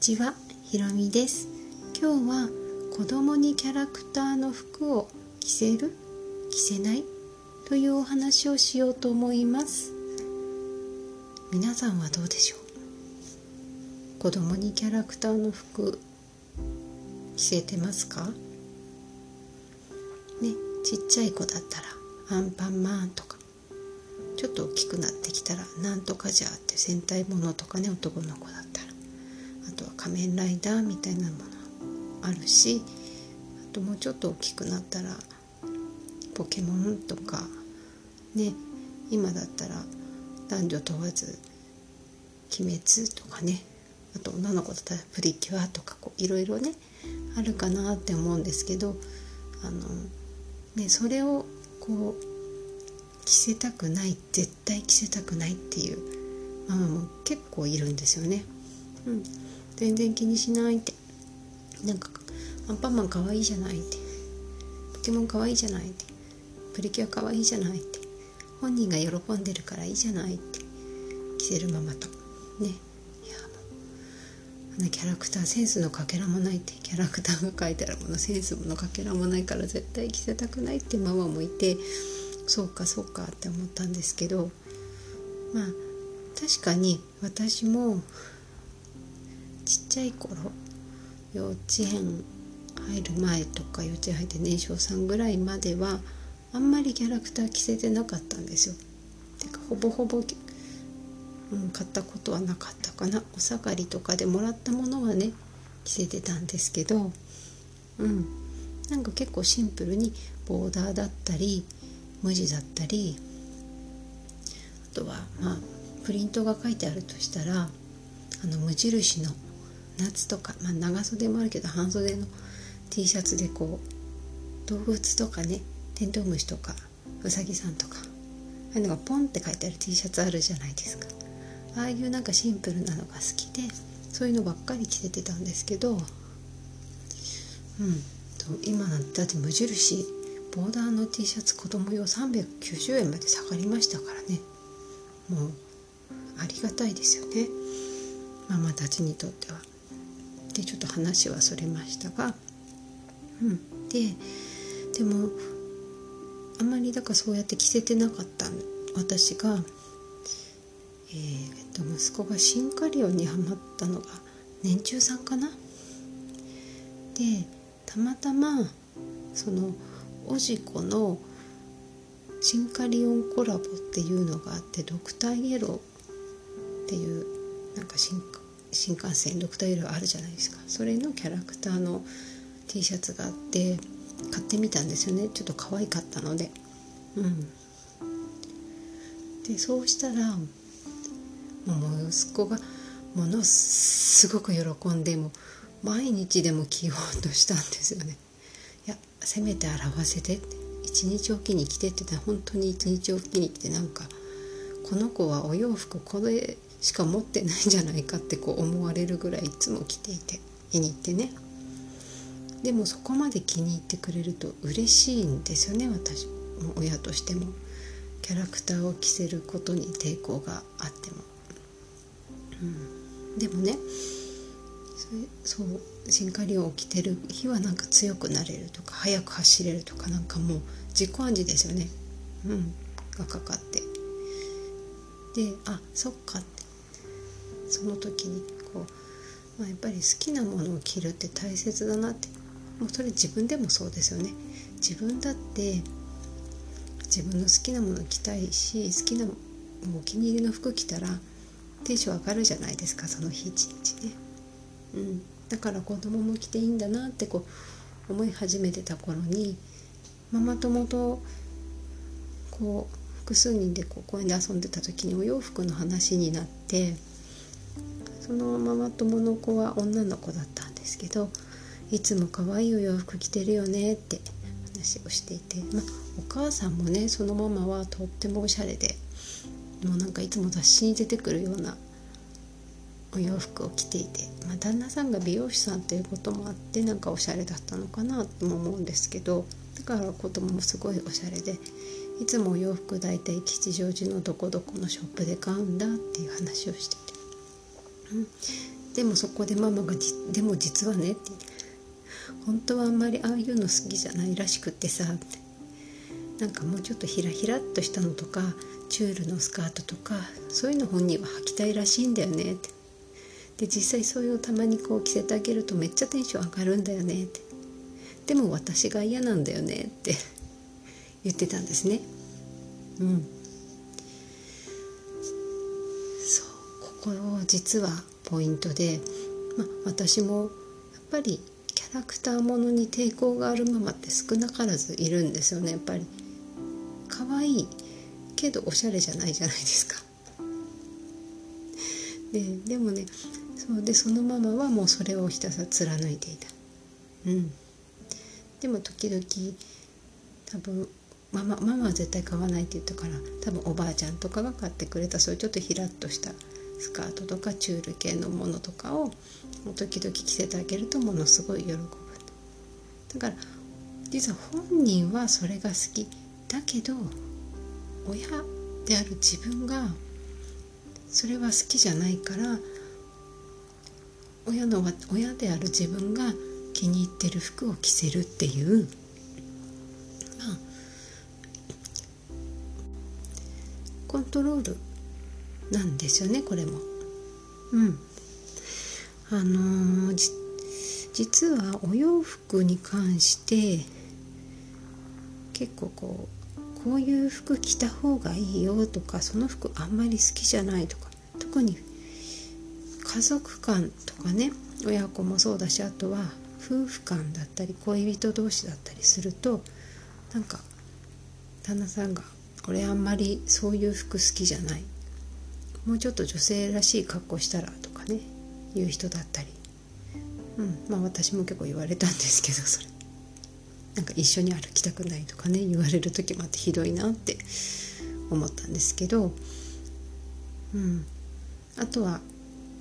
ちは、ひろみです。今日は子供にキャラクターの服を着せる着せないというお話をしようと思います。皆さんはどうでしょう？子供にキャラクターの服着せてますか？ねちっちゃい子だったらアンパンマンとかちょっと大きくなってきたらなんとかじゃって戦隊ものとかね男の子だったら。とは仮面ライダーみたいなものあるしあともうちょっと大きくなったらポケモンとかね今だったら男女問わず「鬼滅」とかねあと女の子だったら「プリキュア」とかこういろいろねあるかなって思うんですけどあの、ね、それをこう着せたくない絶対着せたくないっていうママも結構いるんですよね。うん、全然気にしないって。なんかアンパンマン可愛いじゃないって。ポケモン可愛いじゃないって。プリキュア可愛いじゃないって。本人が喜んでるからいいじゃないって。着せるママと。ね。いや。もうあのキャラクターセンスのかけらもないって。キャラクターが書いてあるものセンスのかけらもないから絶対着せたくないって。ママもいて。そうかそうかって思ったんですけど。まあ確かに私もちゃい頃幼稚園入る前とか幼稚園入って年少さんぐらいまではあんまりキャラクター着せてなかったんですよ。てかほぼほぼ、うん、買ったことはなかったかなお下がりとかでもらったものはね着せてたんですけどうんなんか結構シンプルにボーダーだったり無地だったりあとはまあプリントが書いてあるとしたらあの無印の夏とか、まあ、長袖もあるけど半袖の T シャツでこう動物とかねテントウムシとかウサギさんとかああいうのがポンって書いてある T シャツあるじゃないですか。ああいうなんかシンプルなのが好きでそういうのばっかり着ててたんですけどうん今なんてだって無印ボーダーの T シャツ子供用390円まで下がりましたからね。もうありがたいですよね。ママたちにとっては。でちょっと話はそれましたが、うん、ででもあんまりだからそうやって着せてなかった私が、えー、と息子がシンカリオンにはまったのが年中さんかな？でたまたまそのおじこのシンカリオンコラボっていうのがあってドクターイエローっていうなんか新新幹線ドクターイエローあるじゃないですか。それのキャラクターの T シャツがあって買ってみたんですよね。ちょっと可愛かったので。うん。でそうしたらもう息子がものすごく喜んでも毎日でも着ようとしたんですよね。いやせめて洗わせて。一日おきに着てって言ったら本当に一日おきに着てなんかこの子はお洋服これしか持ってないんじゃないかってこう思われるぐらいいつも着ていて気に入ってね。でもそこまで気に入ってくれると嬉しいんですよね私。も親としても。キャラクターを着せることに抵抗があっても、うん、でもねそうシンカリオンを着てる日はなんか強くなれるとか速く走れるとかなんかもう自己暗示ですよね。うん。がかかって。であそっかって。その時にこう、まあ、やっぱり好きなものを着るって大切だなって。もうそれ自分でもそうですよね。自分だって自分の好きなもの着たいし好きなお気に入りの服着たらテンション上がるじゃないですかその日一日ね、うん、だから子供も着ていいんだなってこう思い始めてた頃にママ友とこう複数人でこう公園で遊んでた時にお洋服の話になってそのママ友の子は女の子だったんですけどいつも可愛いお洋服着てるよねって話をしていて、ま、お母さんもねそのママはとってもおしゃれでもうなんかいつも雑誌に出てくるようなお洋服を着ていて、ま、旦那さんが美容師さんということもあってなんかおしゃれだったのかなとも思うんですけどだから子供もすごいおしゃれでいつもお洋服大体吉祥寺のどこどこのショップで買うんだっていう話をしてでもそこでママがでも実はね」って。本当はあんまりああいうの好きじゃないらしくってさ」ってなんかもうちょっとひらひらっとしたのとかチュールのスカートとかそういうの本人は履きたいらしいんだよねって。で実際そういうのたまにこう着せてあげるとめっちゃテンション上がるんだよねって。でも私が嫌なんだよねって言ってたんですね。うん。ここ実はポイントで、まあ、私もやっぱりキャラクターものに抵抗があるママって少なからずいるんですよね。やっぱり可愛いけどおしゃれじゃないじゃないですか。ででもねそうでそのママはもうそれをひたすら貫いていた。うん。でも時々多分ママママは絶対買わないって言ったから多分おばあちゃんとかが買ってくれた。そういうちょっとひらっとしたスカートとかチュール系のものとかを時々着せてあげるとものすごい喜ぶだから実は本人はそれが好きだけど親である自分がそれは好きじゃないから親の親である自分が気に入ってる服を着せるっていう。まあコントロールなんですよねこれも。うんあのー、実はお洋服に関して結構こうこういう服着た方がいいよとかその服あんまり好きじゃないとか特に家族間とかね親子もそうだしあとは夫婦間だったり恋人同士だったりするとなんか旦那さんが「俺あんまりそういう服好きじゃない」もうちょっと女性らしい格好したらとかね言う人だったり、うんまあ私も結構言われたんですけどそれ。なんか一緒に歩きたくないとかね言われる時もあってひどいなって思ったんですけど、うん、あとは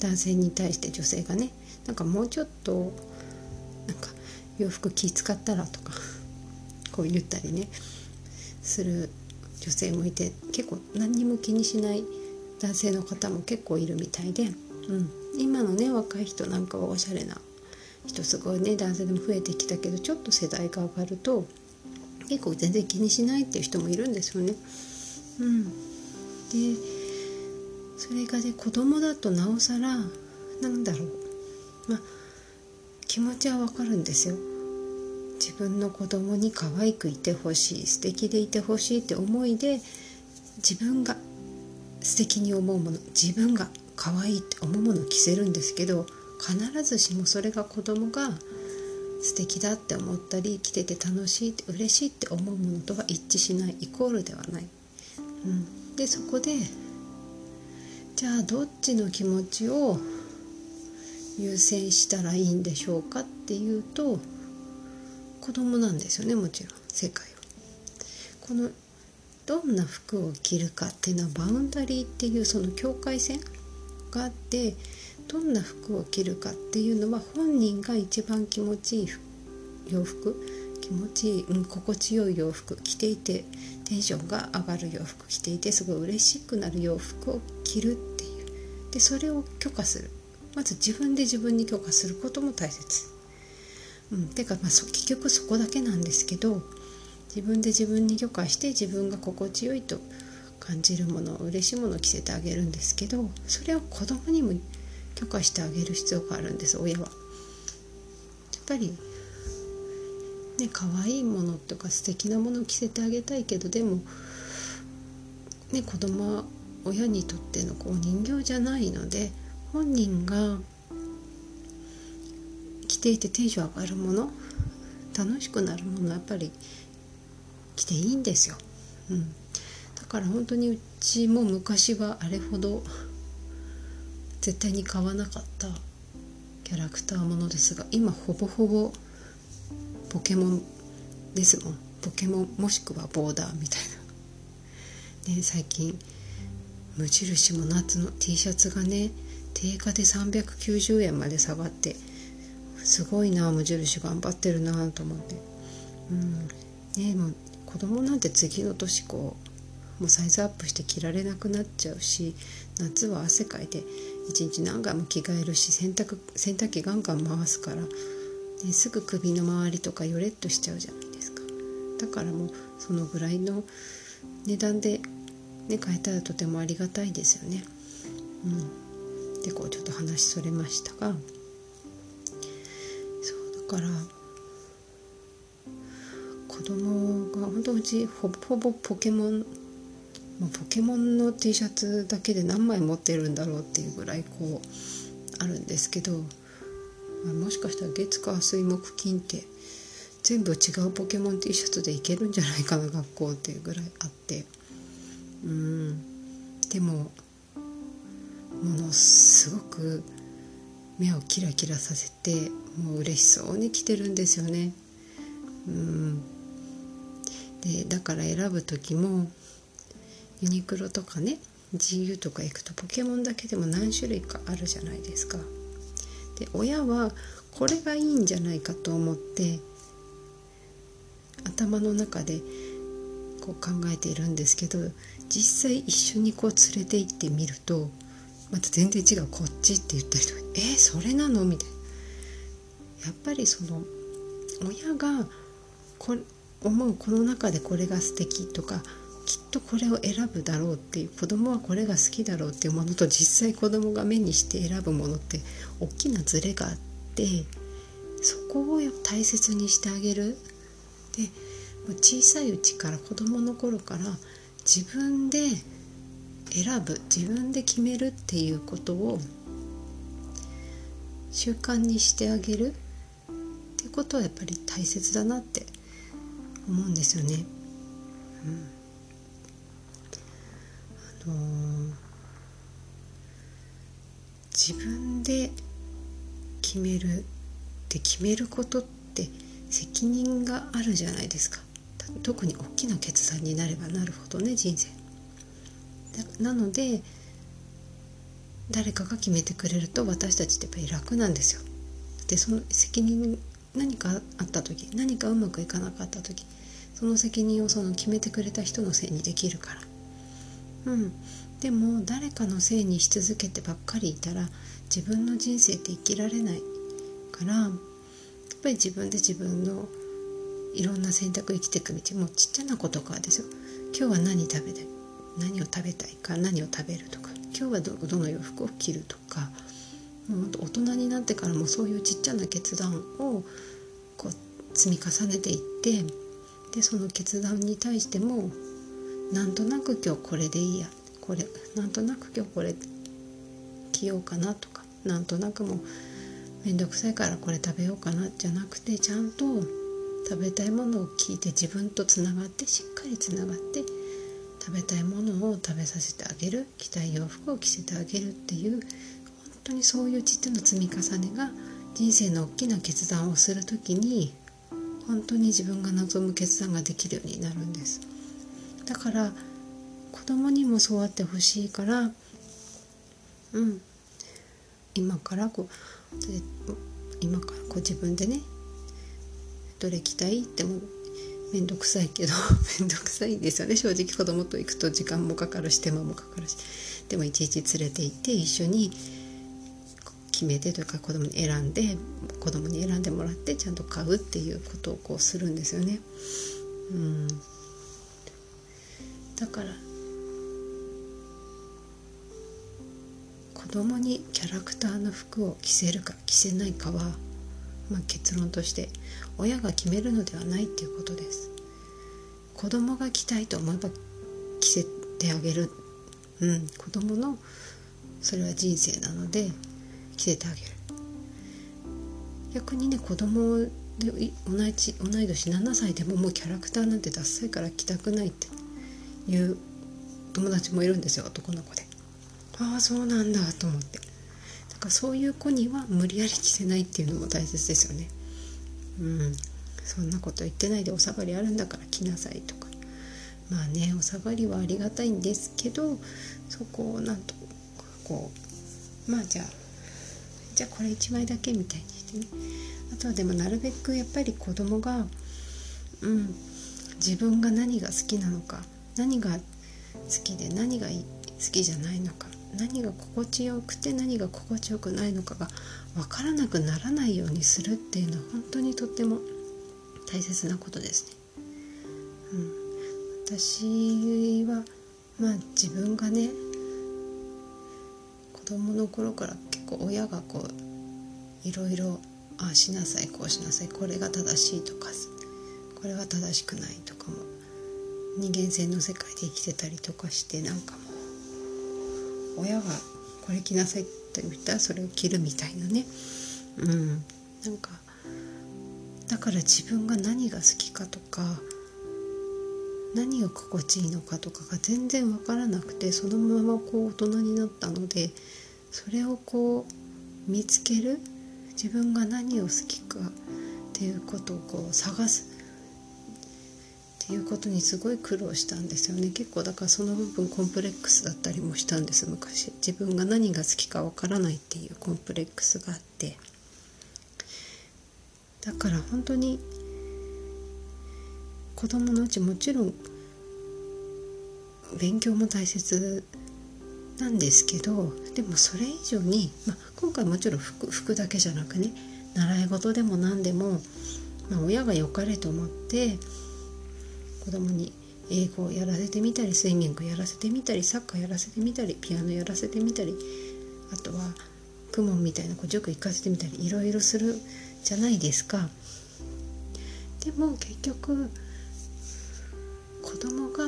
男性に対して女性がねなんかもうちょっとなんか洋服気使ったらとかこう言ったりねする女性もいて結構何にも気にしない男性の方も結構いるみたいで、うん、今のね若い人なんかはおしゃれな人すごいね男性でも増えてきたけどちょっと世代が上がると結構全然気にしないっていう人もいるんですよね。うん、でそれがね子供だとなおさらなんだろうまあ気持ちはわかるんですよ。自分の子供に可愛くいてほしい素敵でいてほしいって思いで自分が素敵に思うもの自分が可愛いって思うものを着せるんですけど必ずしもそれが子供が素敵だって思ったり着てて楽しいって嬉しいって思うものとは一致しないイコールではない。うん、でそこでじゃあどっちの気持ちを優先したらいいんでしょうかっていうと子供なんですよねもちろん世界は。このどんな服を着るかっていうのはバウンダリーっていうその境界線があってどんな服を着るかっていうのは本人が一番気持ちいい洋服気持ちいい、うん、心地よい洋服着ていてテンションが上がる洋服着ていてすごい嬉しくなる洋服を着るっていうでそれを許可するまず自分で自分に許可することも大切。うん、てか、まあ、結局そこだけなんですけど自分で自分に許可して自分が心地よいと感じるもの嬉しいものを着せてあげるんですけどそれを子供にも許可してあげる必要があるんです親は。やっぱりね可愛いものとか素敵なものを着せてあげたいけどでもね子供は親にとってのこう人形じゃないので本人が着ていてテンション上がるもの楽しくなるものやっぱり着ていいんですよ。うん、だから本当にうちも昔はあれほど絶対に買わなかったキャラクターものですが今ほぼほぼポケモンですもん。ポケモンもしくはボーダーみたいな、ね、最近無印も夏の T シャツがね定価で390円まで下がってすごいな無印頑張ってるなと思って。うん。ねもう子供なんて次の年こうもうサイズアップして着られなくなっちゃうし夏は汗かいて一日何回も着替えるし洗濯洗濯機ガンガン回すから、ね、すぐ首の周りとかよれっとしちゃうじゃないですか。だからもうそのぐらいの値段で、ね、買えたらとてもありがたいですよね。うん、でこうちょっと話それましたが。そうだから子供が本当うちほぼほぼポケモンもうポケモンの T シャツだけで何枚持ってるんだろうっていうぐらいこうあるんですけど、まあ、もしかしたら月火水木金って全部違うポケモン T シャツでいけるんじゃないかな学校っていうぐらいあって。うん。でもものすごく目をキラキラさせてもう嬉しそうに着てるんですよね。うん。でだから選ぶ時もユニクロとかね GU とか行くとポケモンだけでも何種類かあるじゃないですか。で親はこれがいいんじゃないかと思って頭の中でこう考えているんですけど実際一緒にこう連れて行ってみるとまた全然違うこっちって言ったりとか「えー、それなの?」みたいな。やっぱりその親がこ思うこの中でこれが素敵とかきっとこれを選ぶだろうっていう子供はこれが好きだろうっていうものと実際子供が目にして選ぶものって大きなズレがあってそこを大切にしてあげる。で小さいうちから子供の頃から自分で選ぶ自分で決めるっていうことを習慣にしてあげるってことはやっぱり大切だなって思うんですよね。うん、あのー、自分で決めるって決めることって責任があるじゃないですか。特に大きな決断になればなるほどね人生。なので誰かが決めてくれると私たちってやっぱり楽なんですよ。でその責任何かあった時何かうまくいかなかった時その責任をその決めてくれた人のせいにできるから。うん。でも誰かのせいにし続けてばっかりいたら自分の人生って生きられないからやっぱり自分で自分のいろんな選択生きていく道。もちっちゃなことからですよ。今日は何食べたい何を食べたいか何を食べるとか。今日はどどの洋服を着るとか。もう大人になってからもそういうちっちゃな決断をこう積み重ねていってでその決断に対してもなんとなく今日これでいいやこれなんとなく今日これ着ようかなとかなんとなくもう面倒くさいからこれ食べようかなじゃなくてちゃんと食べたいものを聞いて自分とつながってしっかりつながって食べたいものを食べさせてあげる着たい洋服を着せてあげるっていう本当にそういうちっちゃな積み重ねが人生の大きな決断をする時に本当に自分が望む決断ができるようになるんです。だから子供にもそうあってほしいからうん。今からこう今からこう自分でねどれ着たいっても面倒くさいけど 面倒くさいですよね。正直子供と行くと時間もかかるし手間もかかるし。でもいちいち連れて行って一緒に決めてというか子供に選んで子供に選んでもらってちゃんと買うっていうことをこうするんですよね。うん。だから子供にキャラクターの服を着せるか着せないかは、まあ、結論として親が決めるのではないっていうことです。子供が着たいと思えば着せてあげる。うん。子供のそれは人生なので着せてあげる。逆にね子供で同じ同い年7歳でももうキャラクターなんてダッサいから着たくないっていう友達もいるんですよ男の子で。ああそうなんだと思って。だからそういう子には無理やり着せないっていうのも大切ですよね。うん。そんなこと言ってないでお下がりあるんだから着なさいとか。まあねお下がりはありがたいんですけどそこをなんとこうまあじゃあじゃあこれ1枚だけみたいにしてねあとはでもなるべくやっぱり子供がうん自分が何が好きなのか何が好きで何が好きじゃないのか何が心地よくて何が心地よくないのかが分からなくならないようにするっていうのは本当にとっても大切なことですね。うん、私はまあ自分がね子供の頃から結構親がこういろいろああしなさいこうしなさいこれが正しいとかこれは正しくないとかも人間性の世界で生きてたりとかしてなんかもう親がこれ着なさいって言ったらそれを着るみたいなね。うん。なんかだから自分が何が好きかとか何が心地いいのかとかが全然分からなくてそのままこう大人になったのでそれをこう見つける自分が何を好きかっていうことをこう探す。っていうことにすごい苦労したんですよね。結構だからその部分コンプレックスだったりもしたんです。昔。自分が何が好きかわからないっていうコンプレックスがあって。だから本当に子供のうちもちろん勉強も大切なんですけどでもそれ以上に、まあ、今回もちろん服服だけじゃなくね習い事でも何でも、まあ、親が良かれと思って子供に英語をやらせてみたりスイミングやらせてみたりサッカーやらせてみたりピアノやらせてみたりあとは公文みたいな塾行かせてみたりいろいろするじゃないですか。でも結局子供が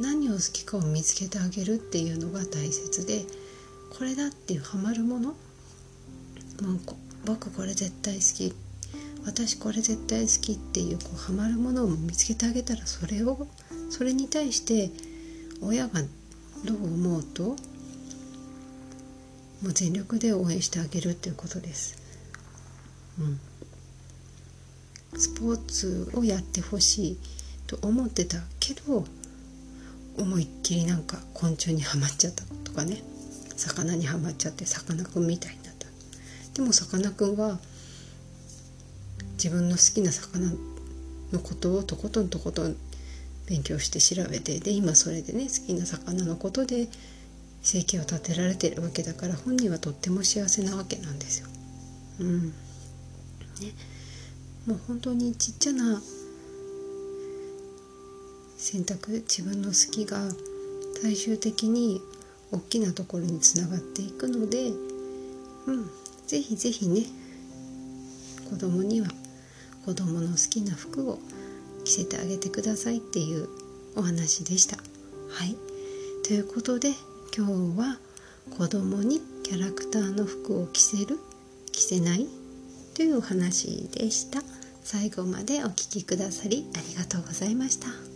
何を好きかを見つけてあげるっていうのが大切でこれだっていうハマるもの？もう僕これ絶対好き。私これ絶対好きっていうこうハマるものを見つけてあげたらそれをそれに対して親がどう思うともう全力で応援してあげるっていうことです。うん、スポーツをやってほしいと思ってたけど思いっきりなんか昆虫にはまっちゃったとかね。魚にはまっちゃってさかなクンみたいになった。でもさかなクンは自分の好きな魚のことをとことんとことん勉強して調べてで今それでね好きな魚のことで生計を立てられてるわけだから本人はとっても幸せなわけなんですよ。うん。ね、もう本当にちっちゃな選択自分の好きが最終的に大きなところにつながっていくので、うん、ぜひぜひね子供には子供の好きな服を着せてあげてくださいっていうお話でした。はいということで今日は子供にキャラクターの服を着せる着せないというお話でした。最後までお聴きくださりありがとうございました。